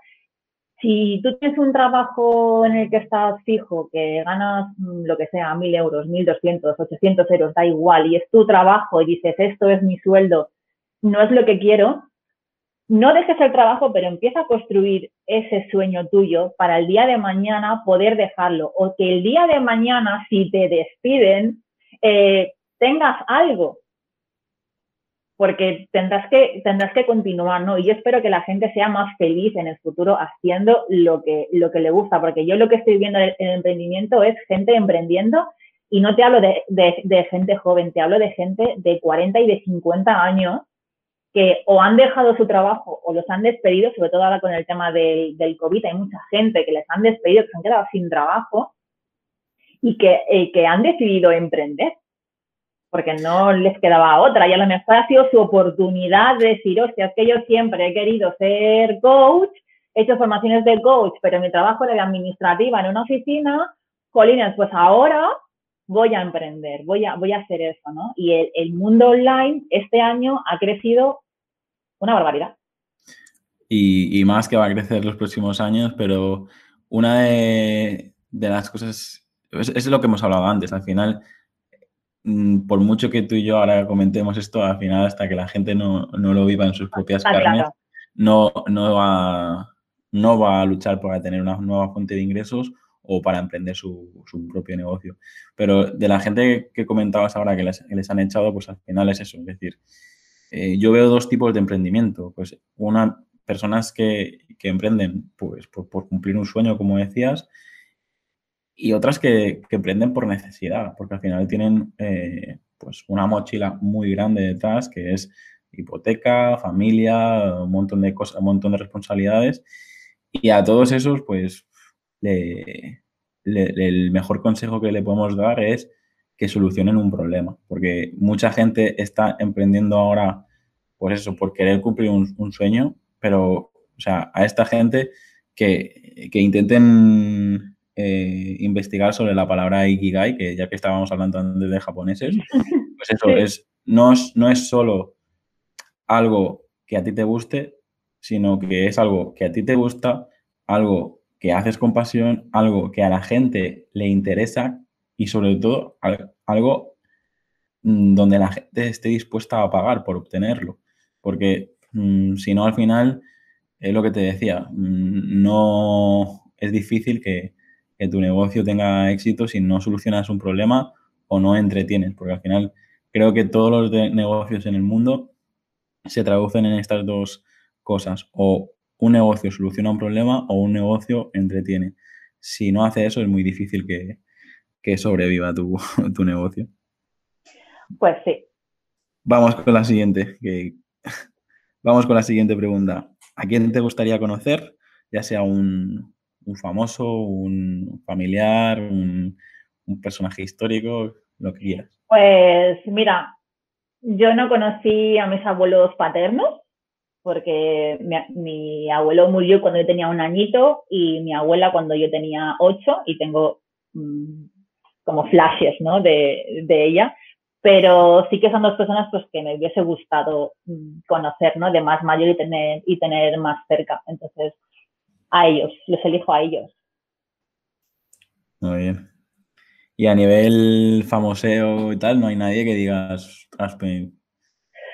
si tú tienes un trabajo en el que estás fijo, que ganas mm, lo que sea, mil euros, mil doscientos, ochocientos euros, da igual, y es tu trabajo y dices, esto es mi sueldo, no es lo que quiero, no dejes el trabajo, pero empieza a construir ese sueño tuyo para el día de mañana poder dejarlo. O que el día de mañana, si te despiden, eh, tengas algo. Porque tendrás que, tendrás que continuar, ¿no? Y yo espero que la gente sea más feliz en el futuro haciendo lo que, lo que le gusta. Porque yo lo que estoy viendo en el emprendimiento es gente emprendiendo y no te hablo de, de gente joven, te hablo de gente de 40 y de 50 años que o han dejado su trabajo o los han despedido, sobre todo ahora con el tema del, del COVID, hay mucha gente que les han despedido, que se han quedado sin trabajo y que, que han decidido emprender, porque no les quedaba otra. Y a lo mejor ha sido su oportunidad de decir, hostia, es que yo siempre he querido ser coach, he hecho formaciones de coach, pero mi trabajo era de administrativa en una oficina, Colinas, pues ahora voy a emprender, voy a, voy a hacer eso, ¿no? Y el, mundo online este año ha crecido una barbaridad. y, más que va a crecer los próximos años, pero una de, las cosas, es, lo que hemos hablado antes, al final, por mucho que tú y yo ahora comentemos esto, al final hasta que la gente no, lo viva en sus propias carnes, no, no, va, no va a luchar para tener una nueva fuente de ingresos o para emprender su, propio negocio. Pero de la gente que comentabas ahora que les, han echado, pues al final es eso. Es decir, eh, yo veo dos tipos de emprendimiento. Pues una, personas que, emprenden pues, por, cumplir un sueño, como decías, y otras que, emprenden por necesidad, porque al final tienen eh, pues una mochila muy grande detrás, que es hipoteca, familia, un montón de cosas, un montón de responsabilidades. Y a todos esos, pues el mejor consejo que le podemos dar es que solucionen un problema, porque mucha gente está emprendiendo ahora, pues eso, por querer cumplir un, sueño, pero, o sea, a esta gente que, intenten eh, investigar sobre la palabra Ikigai, que ya que estábamos hablando antes de japoneses, [LAUGHS] pues eso, es, no, es, no es solo algo que a ti te guste, sino que es algo que a ti te gusta, algo que haces con pasión, algo que a la gente le interesa y sobre todo algo mm, donde la gente esté dispuesta a pagar por obtenerlo. Porque mm, si no, al final, es lo que te decía, mm, no es difícil que, tu negocio tenga éxito si no solucionas un problema o no entretienes. Porque al final creo que todos los negocios en el mundo se traducen en estas dos cosas. O un negocio soluciona un problema o un negocio entretiene. Si no hace eso, es muy difícil que, sobreviva tu, [LAUGHS] tu, negocio. Pues sí. Vamos con la siguiente. [LAUGHS] vamos con la siguiente pregunta. ¿A quién te gustaría conocer? Ya sea un, famoso, un familiar, un, un personaje histórico, lo que quieras. Pues mira, yo no conocí a mis abuelos paternos, porque mi, abuelo murió cuando yo tenía un añito y mi abuela cuando yo tenía ocho y tengo mm, como flashes ¿no? de, ella, pero sí que son dos personas pues, que me hubiese gustado mm, conocer, ¿no? de más mayor y tener, y tener más cerca. Entonces, a ellos, los elijo a ellos. Muy bien. Y a nivel famoseo y tal, no hay nadie que digas,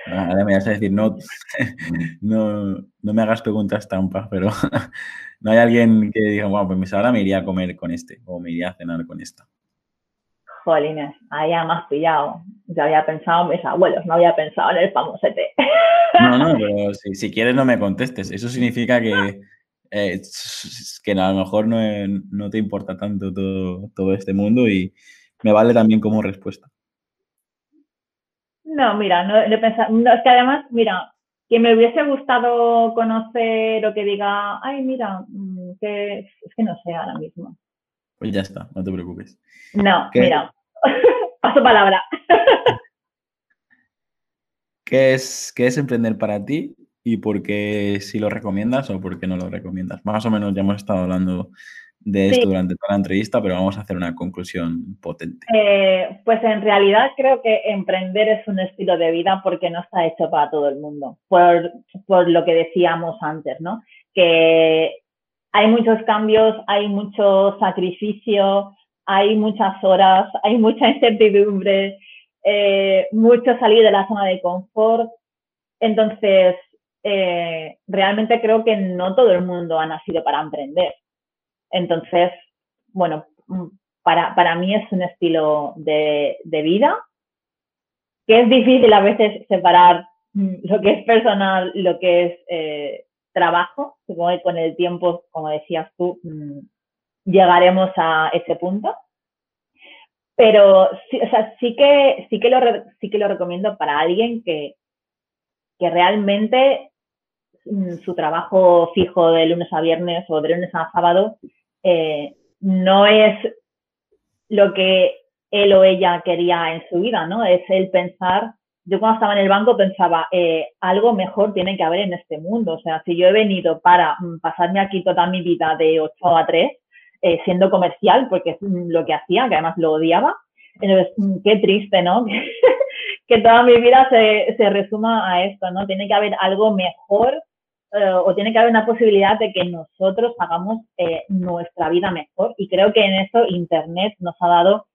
Ahora me vas a decir, no, [LAUGHS] no, no me hagas preguntas trampas, pero [LAUGHS] no hay alguien que diga, bueno, pues ahora me iría a comer con este o me iría a cenar con esta. Jolines, ahí ya más pillado. Ya había pensado en mis abuelos, no había pensado en el famosete. [LAUGHS] No, no, pero si, quieres no me contestes. Eso significa que, eh, que a lo mejor no, no te importa tanto todo, todo este mundo y me vale también como respuesta. No, mira, no, he pensado, no, es que además, mira, que me hubiese gustado conocer o que diga, ay, mira, mm, que es que no sé ahora mismo. Pues ya está, no te preocupes. No, mira, [LAUGHS] paso palabra. [LAUGHS] ¿Qué es, ¿Qué es emprender para ti y por qué si lo recomiendas o por qué no lo recomiendas? Más o menos ya hemos estado hablando de esto durante toda la entrevista, pero vamos a hacer una conclusión potente. Eh, pues en realidad creo que emprender es un estilo de vida porque no está hecho para todo el mundo, por, por lo que decíamos antes, ¿no? Que hay muchos cambios, hay mucho sacrificio, hay muchas horas, hay mucha incertidumbre, eh, mucho salir de la zona de confort. Entonces, eh, realmente creo que no todo el mundo ha nacido para emprender. Entonces, bueno, mm, para, para mí es un estilo de, de, vida que es difícil a veces separar mm, lo que es personal, lo que es eh, trabajo. Supongo que con el tiempo, como decías tú, mm, llegaremos a ese punto. Pero sí, o sea, sí, que, sí, que lo, sí que lo recomiendo para alguien que, que realmente su trabajo fijo de lunes a viernes o de lunes a sábado eh, no es lo que él o ella quería en su vida, ¿no? Es el pensar, yo cuando estaba en el banco pensaba, eh, algo mejor tiene que haber en este mundo, o sea, si yo he venido para mm, pasarme aquí toda mi vida de 8 a 3, eh, siendo comercial, porque es lo que hacía, que además lo odiaba, entonces, mm, qué triste, ¿no? [LAUGHS] que toda mi vida se, se resuma a esto, ¿no? Tiene que haber algo mejor eh, o tiene que haber una posibilidad de que nosotros hagamos eh, nuestra vida mejor. Y creo que en eso Internet nos ha dado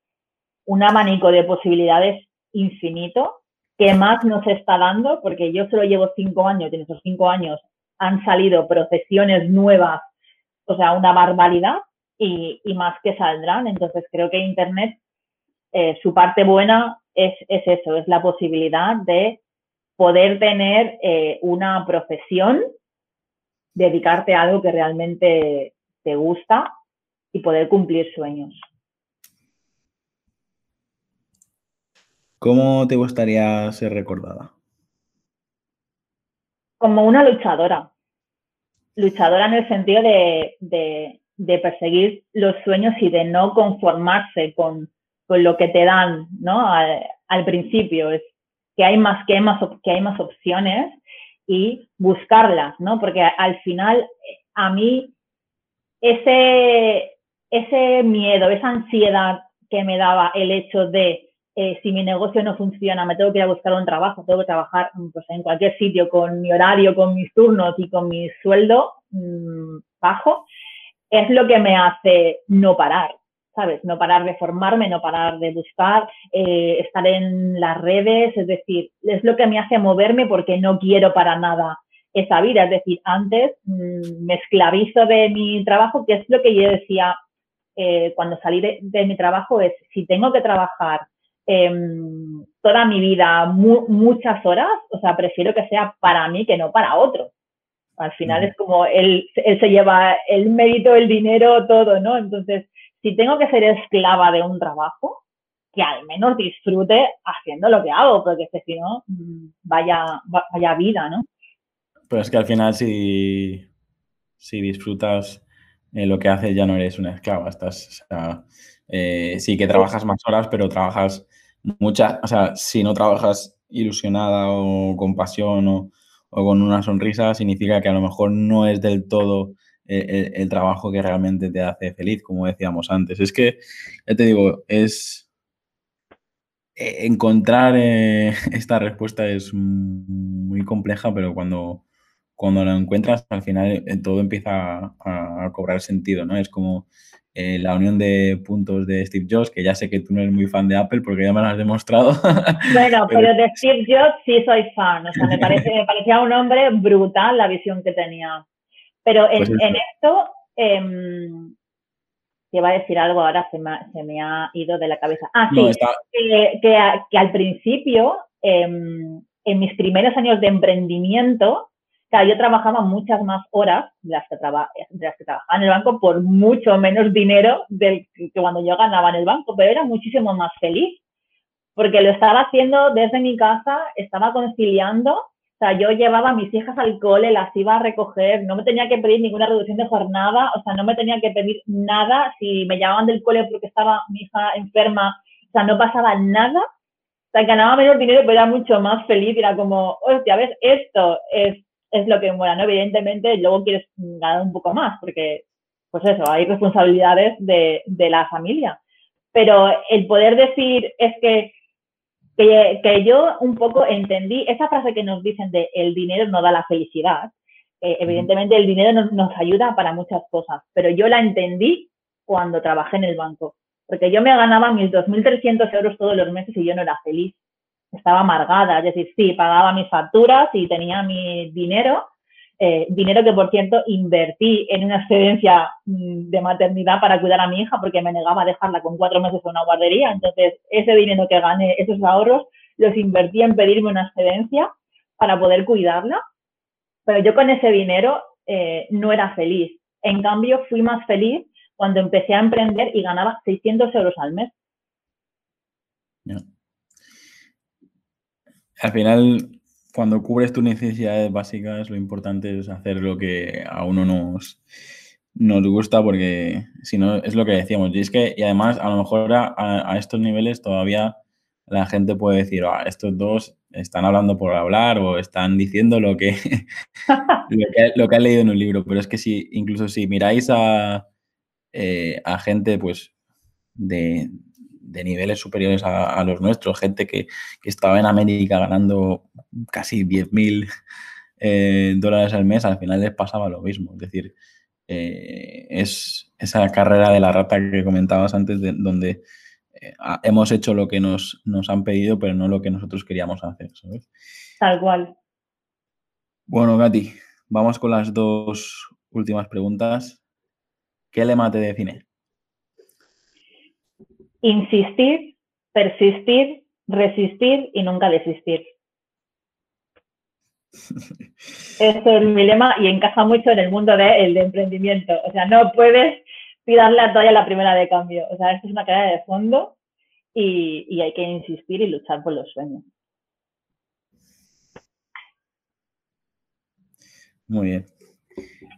un abanico de posibilidades infinito que más nos está dando, porque yo solo llevo cinco años y en esos cinco años han salido profesiones nuevas, o sea, una barbaridad y, más que saldrán. Entonces creo que Internet, eh, su parte buena es, eso, es la posibilidad de poder tener una profesión, dedicarte a algo que realmente te gusta y poder cumplir sueños. ¿Cómo te gustaría ser recordada? Como una luchadora. Luchadora en el sentido de, perseguir los sueños y de no conformarse con, lo que te dan, ¿no? Al, principio. Es que hay más, que hay más, que hay más opciones y buscarlas, ¿no? Porque al final, a mí, ese, ese miedo, esa ansiedad que me daba el hecho de eh, si mi negocio no funciona, me tengo que ir a buscar un trabajo, tengo que trabajar pues, en cualquier sitio con mi horario, con mis turnos y con mi sueldo mm, bajo, es lo que me hace no parar, ¿sabes? No parar de formarme, no parar de buscar, eh, estar en las redes, es decir, es lo que me hace moverme porque no quiero para nada esa vida. Es decir, antes mm, me esclavizo de mi trabajo, que es lo que yo decía eh, cuando salí de mi trabajo, es si tengo que trabajar Em, toda mi vida, muchas horas, o sea, prefiero que sea para mí que no para otro. Al final es como él, él se lleva el mérito, el dinero, todo, ¿no? Entonces, si tengo que ser esclava de un trabajo, que al menos disfrute haciendo lo que hago, porque si no, mm, vaya, vaya vida, ¿no? Pero es que al final si, si disfrutas eh, lo que haces ya no eres una esclava, estás, o eh, sí que trabajas más horas, pero trabajas muchas, o sea, si no trabajas ilusionada o con pasión o, con una sonrisa, significa que a lo mejor no es del todo eh, el, trabajo que realmente te hace feliz, como decíamos antes. Es que, ya te digo, es eh, encontrar eh, [LAUGHS] esta respuesta es muy compleja, pero cuando, cuando la encuentras, al final todo empieza a, a, cobrar sentido, ¿no? Es como eh, la unión de puntos de Steve Jobs, que ya sé que tú no eres muy fan de Apple porque ya me lo has demostrado. [LAUGHS] Bueno, pero, de Steve Jobs sí soy fan, o sea, me, parece, me parecía un hombre brutal la visión que tenía. Pero en, pues esto, eh, te iba a decir algo ahora, se me, se me, ha ido de la cabeza. Ah, sí, que, que, al principio, em, en mis primeros años de emprendimiento, yo trabajaba muchas más horas de las, que traba, de las que trabajaba en el banco por mucho menos dinero del que cuando yo ganaba en el banco, pero era muchísimo más feliz porque lo estaba haciendo desde mi casa, estaba conciliando, o sea, yo llevaba a mis hijas al cole, las iba a recoger, no me tenía que pedir ninguna reducción de jornada, o sea, no me tenía que pedir nada, si me llamaban del cole porque estaba mi hija enferma, o sea, no pasaba nada, o sea, ganaba menos dinero, pero era mucho más feliz, era como, hostia, ¿ves? Esto es es lo que mola, ¿no? Evidentemente, luego quieres ganar un poco más, porque, pues eso, hay responsabilidades de, la familia. Pero el poder decir es que, que, yo un poco entendí esa frase que nos dicen de el dinero no da la felicidad. Eh, evidentemente, el dinero nos, nos ayuda para muchas cosas, pero yo la entendí cuando trabajé en el banco. Porque yo me ganaba mis 2.300 euros todos los meses y yo no era feliz estaba amargada, es decir, sí, pagaba mis facturas y tenía mi dinero, eh, dinero que por cierto invertí en una excedencia mm, de maternidad para cuidar a mi hija porque me negaba a dejarla con cuatro meses en una guardería, entonces ese dinero que gané, esos ahorros, los invertí en pedirme una excedencia para poder cuidarla, pero yo con ese dinero eh, no era feliz. En cambio, fui más feliz cuando empecé a emprender y ganaba 600 euros al mes. Al final, cuando cubres tus necesidades básicas, lo importante es hacer lo que a uno nos, nos gusta, porque si no, es lo que decíamos. Y es que, y además, a lo mejor a, estos niveles todavía la gente puede decir, ah, estos dos están hablando por hablar o están diciendo [LAUGHS] lo que, lo que, han leído en un libro. Pero es que si, incluso si miráis a, eh, a gente, pues, de, de niveles superiores a, los nuestros, gente que, estaba en América ganando casi 10.000 eh, dólares al mes, al final les pasaba lo mismo. Es decir, eh, es esa carrera de la rata que comentabas antes, de, donde eh, hemos hecho lo que nos, nos, han pedido, pero no lo que nosotros queríamos hacer, ¿sabes? Tal cual. Bueno, Gati, vamos con las dos últimas preguntas. ¿Qué lema te define? Insistir, persistir, resistir y nunca desistir. [LAUGHS] Eso es mi lema y encaja mucho en el mundo del de emprendimiento. O sea, no puedes tirarle a toalla la primera de cambio. O sea, esto es una carrera de fondo y, y hay que insistir y luchar por los sueños. Muy bien.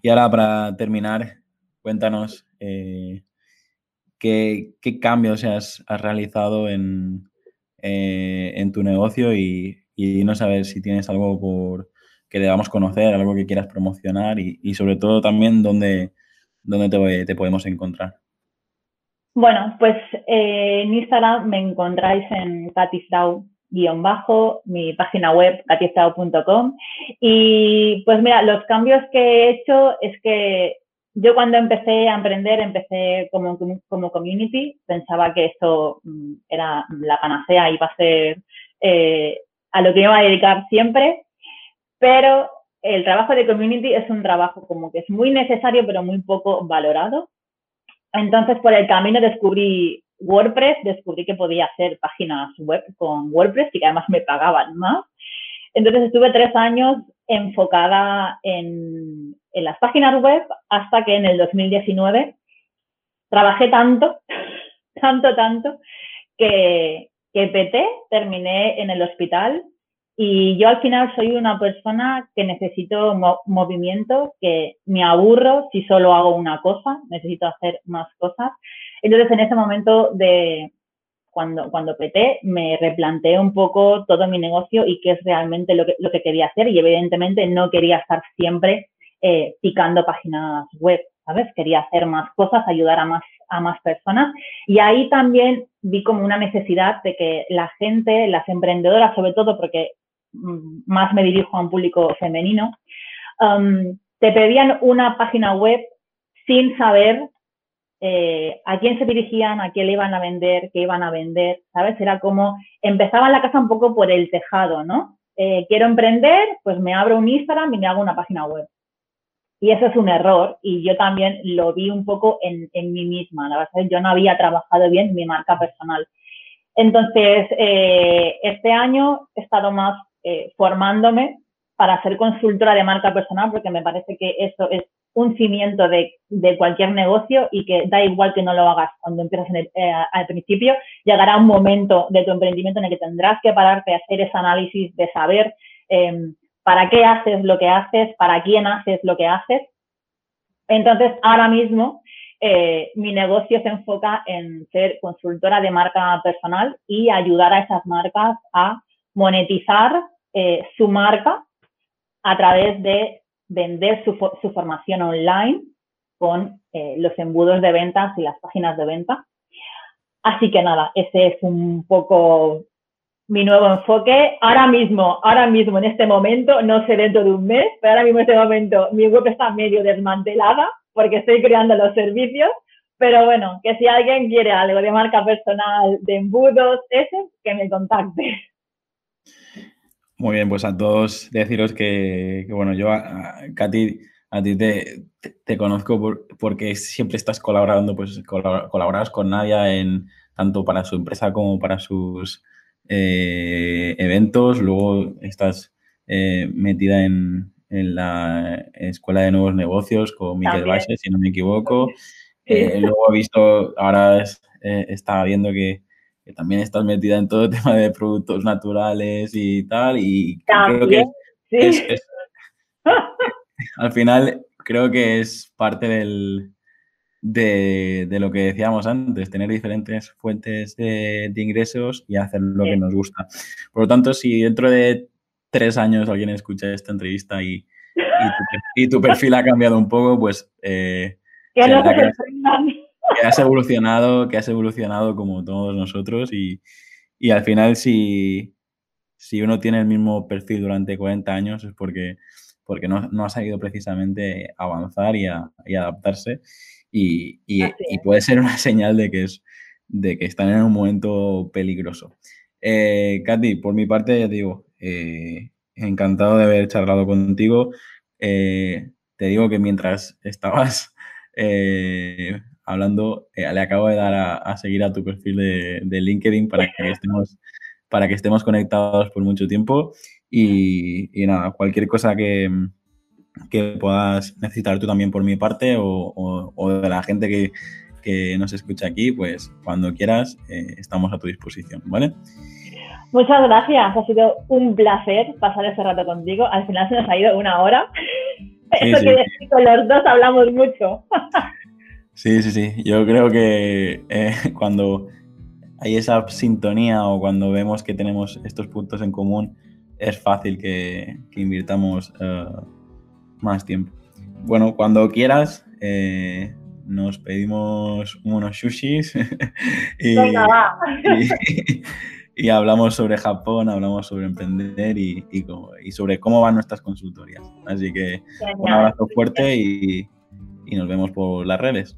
Y ahora para terminar, cuéntanos eh, qué, qué, cambios has, has realizado en, eh, en tu negocio y, y no saber si tienes algo por que debamos conocer, algo que quieras promocionar y, y sobre todo también dónde, dónde te, te, podemos encontrar. Bueno, pues eh, en Instagram me encontráis en katifdau-bajo, mi página web katifdau.com y pues mira, los cambios que he hecho es que yo cuando empecé a emprender, empecé como, como community, pensaba que esto mm, era la panacea, iba a ser eh, a lo que me iba a dedicar siempre, pero el trabajo de community es un trabajo como que es muy necesario, pero muy poco valorado. Entonces, por el camino descubrí WordPress, descubrí que podía hacer páginas web con WordPress y que además me pagaban más. Entonces, estuve tres años enfocada en, en las páginas web hasta que en el 2019 trabajé tanto, [LAUGHS] tanto, tanto, que, que peté, terminé en el hospital y yo al final soy una persona que necesito movimiento, que me aburro si solo hago una cosa, necesito hacer más cosas. Entonces en ese momento de cuando, cuando peté, me replanteé un poco todo mi negocio y qué es realmente lo que, lo que quería hacer y evidentemente no quería estar siempre eh, picando páginas web, ¿sabes? Quería hacer más cosas, ayudar a más a más personas. Y ahí también vi como una necesidad de que la gente, las emprendedoras sobre todo, porque mm, más me dirijo a un público femenino, um, te pedían una página web sin saber eh, a quién se dirigían, a quién le iban a vender, qué iban a vender, ¿sabes? Era como, empezaba la casa un poco por el tejado, ¿no? Eh, quiero emprender, pues me abro un Instagram y me hago una página web. Y eso es un error y yo también lo vi un poco en, mí misma. La verdad yo no había trabajado bien mi marca personal. Entonces, eh, este año he estado más formándome para ser consultora de marca personal porque me parece que eso es un cimiento de, cualquier negocio y que da igual que no lo hagas cuando empiezas eh, al principio, llegará un momento de tu emprendimiento en el que tendrás que pararte a hacer ese análisis de saber eh, para qué haces lo que haces, para quién haces lo que haces. Entonces, ahora mismo, eh, mi negocio se enfoca en ser consultora de marca personal y ayudar a esas marcas a monetizar su marca a través de vender su, formación online con eh, los embudos de ventas y las páginas de venta. Así que nada, ese es un poco mi nuevo enfoque. Ahora mismo, ahora mismo, en este momento, no sé dentro de un mes, pero ahora mismo en este momento mi web está medio desmantelada porque estoy creando los servicios. Pero bueno, que si alguien quiere algo de marca personal, de embudos, ese, que me contacte. Muy bien, pues a todos deciros que, que bueno, yo, a, Katy, a ti te, te, conozco por, porque siempre estás colaborando, pues colaboras con Nadia en tanto para su empresa como para sus eh, eventos, luego estás eh, metida en, en, la Escuela de Nuevos Negocios con Miquel Valle, si no me equivoco. Eh, luego he visto, ahora es, eh, estaba viendo que, que, también estás metida en todo el [LAUGHS] tema de productos naturales y tal, y creo que es, es, [LAUGHS] al final creo que es parte del, de, de, lo que decíamos antes, tener diferentes fuentes de, de ingresos y hacer lo sí. que nos gusta. Por lo tanto, si dentro de tres años alguien escucha esta entrevista y, y, tu, y tu, perfil ha cambiado un poco, pues eh, que, no que, que, has evolucionado, que has evolucionado como todos nosotros y, y al final si, si uno tiene el mismo perfil durante 40 años es porque porque no, no ha sabido precisamente avanzar y, adaptarse y, puede ser una señal de que, es, de que están en un momento peligroso. Eh, Katy, por mi parte, ya te digo, eh, encantado de haber charlado contigo. Eh, te digo que mientras estabas [LAUGHS] eh, hablando, le acabo de dar a, seguir a tu perfil de, LinkedIn para que estemos para que estemos conectados por mucho tiempo y, nada, cualquier cosa que, que, puedas necesitar tú también por mi parte o, de la gente que, que, nos escucha aquí, pues cuando quieras estamos a tu disposición, ¿vale? Muchas gracias, ha sido un placer pasar ese rato contigo. Al final se nos ha ido una hora. Eso quiere decir que los dos hablamos mucho. Sí, sí, sí. Yo creo que eh, [LAUGHS] cuando hay esa sintonía o cuando vemos que tenemos estos puntos en común, es fácil que, invirtamos eh, más tiempo. Bueno, cuando quieras, eh, nos pedimos unos sushis [LAUGHS] [LAUGHS] y, y hablamos sobre Japón, hablamos sobre emprender y, sobre cómo van nuestras consultorías. Así que un abrazo fuerte y, y nos vemos por las redes.